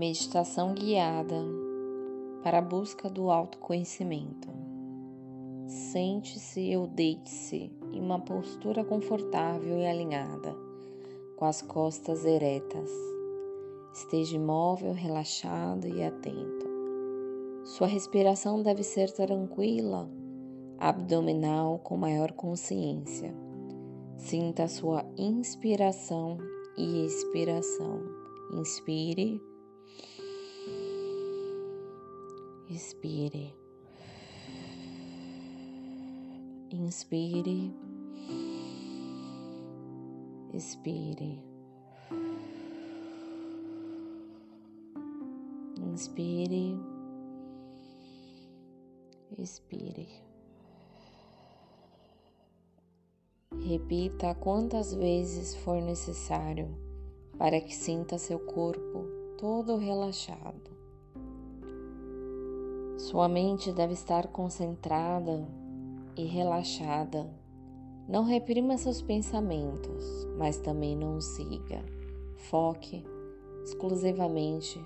Meditação guiada para a busca do autoconhecimento. Sente-se ou deite-se em uma postura confortável e alinhada, com as costas eretas. Esteja imóvel, relaxado e atento. Sua respiração deve ser tranquila, abdominal com maior consciência. Sinta sua inspiração e expiração. Inspire Expire. Inspire. Expire. Inspire. Expire. Repita quantas vezes for necessário para que sinta seu corpo todo relaxado. Sua mente deve estar concentrada e relaxada. Não reprima seus pensamentos, mas também não os siga. Foque exclusivamente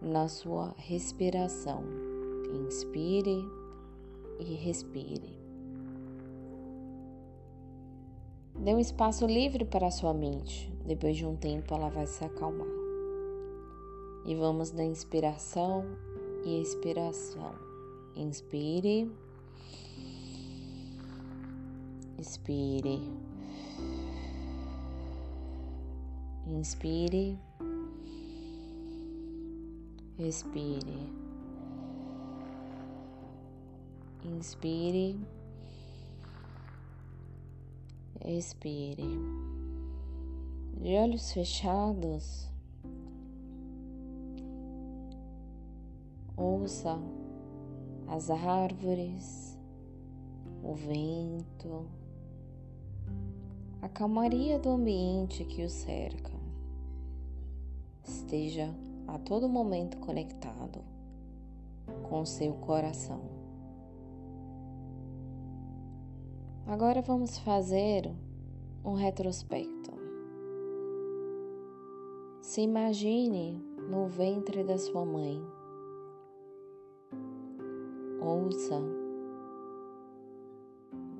na sua respiração. Inspire e respire. Dê um espaço livre para a sua mente. Depois de um tempo, ela vai se acalmar. E vamos na inspiração e expiração. Inspire, expire, inspire, expire, inspire, expire. De olhos fechados, Ouça as árvores, o vento, a calmaria do ambiente que o cerca. Esteja a todo momento conectado com seu coração. Agora vamos fazer um retrospecto. Se imagine no ventre da sua mãe Ouça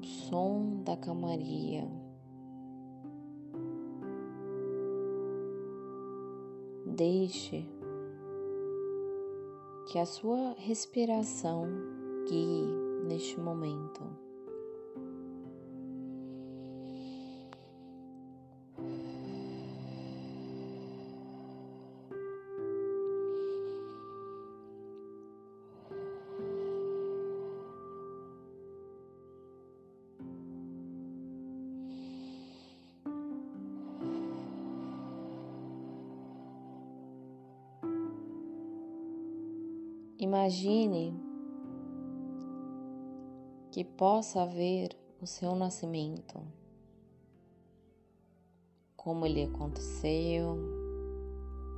o som da calmaria. Deixe que a sua respiração guie neste momento. Imagine que possa ver o seu nascimento, como ele aconteceu,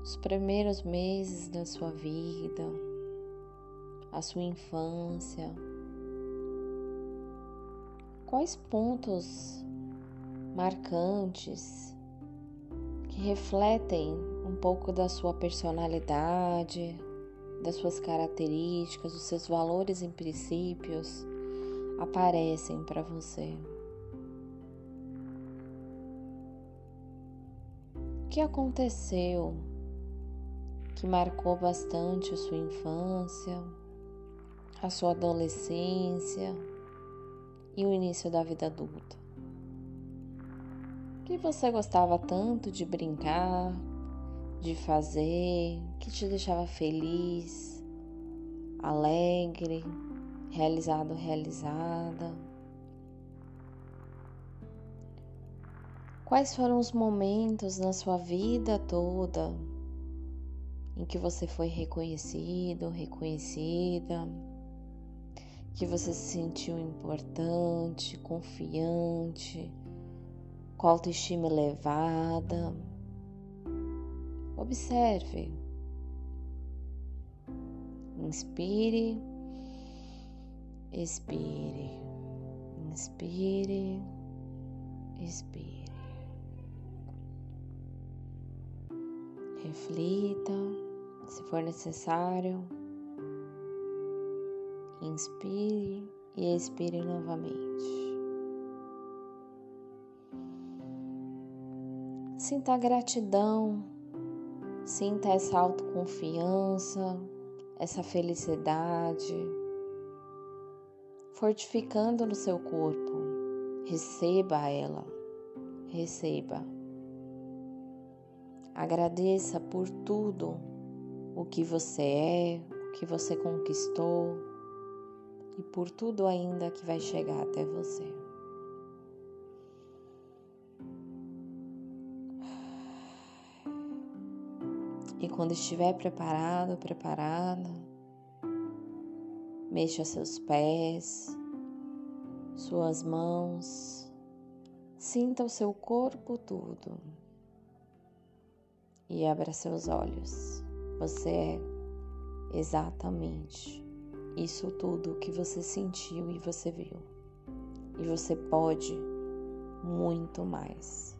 os primeiros meses da sua vida, a sua infância, quais pontos marcantes que refletem um pouco da sua personalidade, das suas características, os seus valores e princípios aparecem para você. O que aconteceu que marcou bastante a sua infância, a sua adolescência e o início da vida adulta? O que você gostava tanto de brincar, de fazer, que te deixava feliz, alegre, realizado, realizada? Quais foram os momentos na sua vida toda em que você foi reconhecido, reconhecida, que você se sentiu importante, confiante, com autoestima elevada? Observe. Inspire, expire, inspire, expire. Reflita, Se for necessário, inspire e expire novamente. Sinta gratidão, sinta essa autoconfiança, essa felicidade, fortificando no seu corpo. Receba ela, receba. Agradeça por tudo o que você é, o que você conquistou e por tudo ainda que vai chegar até você. E quando estiver preparado, preparada, mexa seus pés, suas mãos, sinta o seu corpo todo e abra seus olhos. Você é exatamente isso tudo que você sentiu e você viu. E você pode muito mais.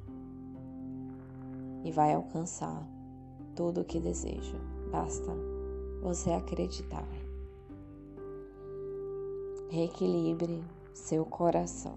E vai alcançar tudo o que deseja. Basta você acreditar. Reequilibre seu coração.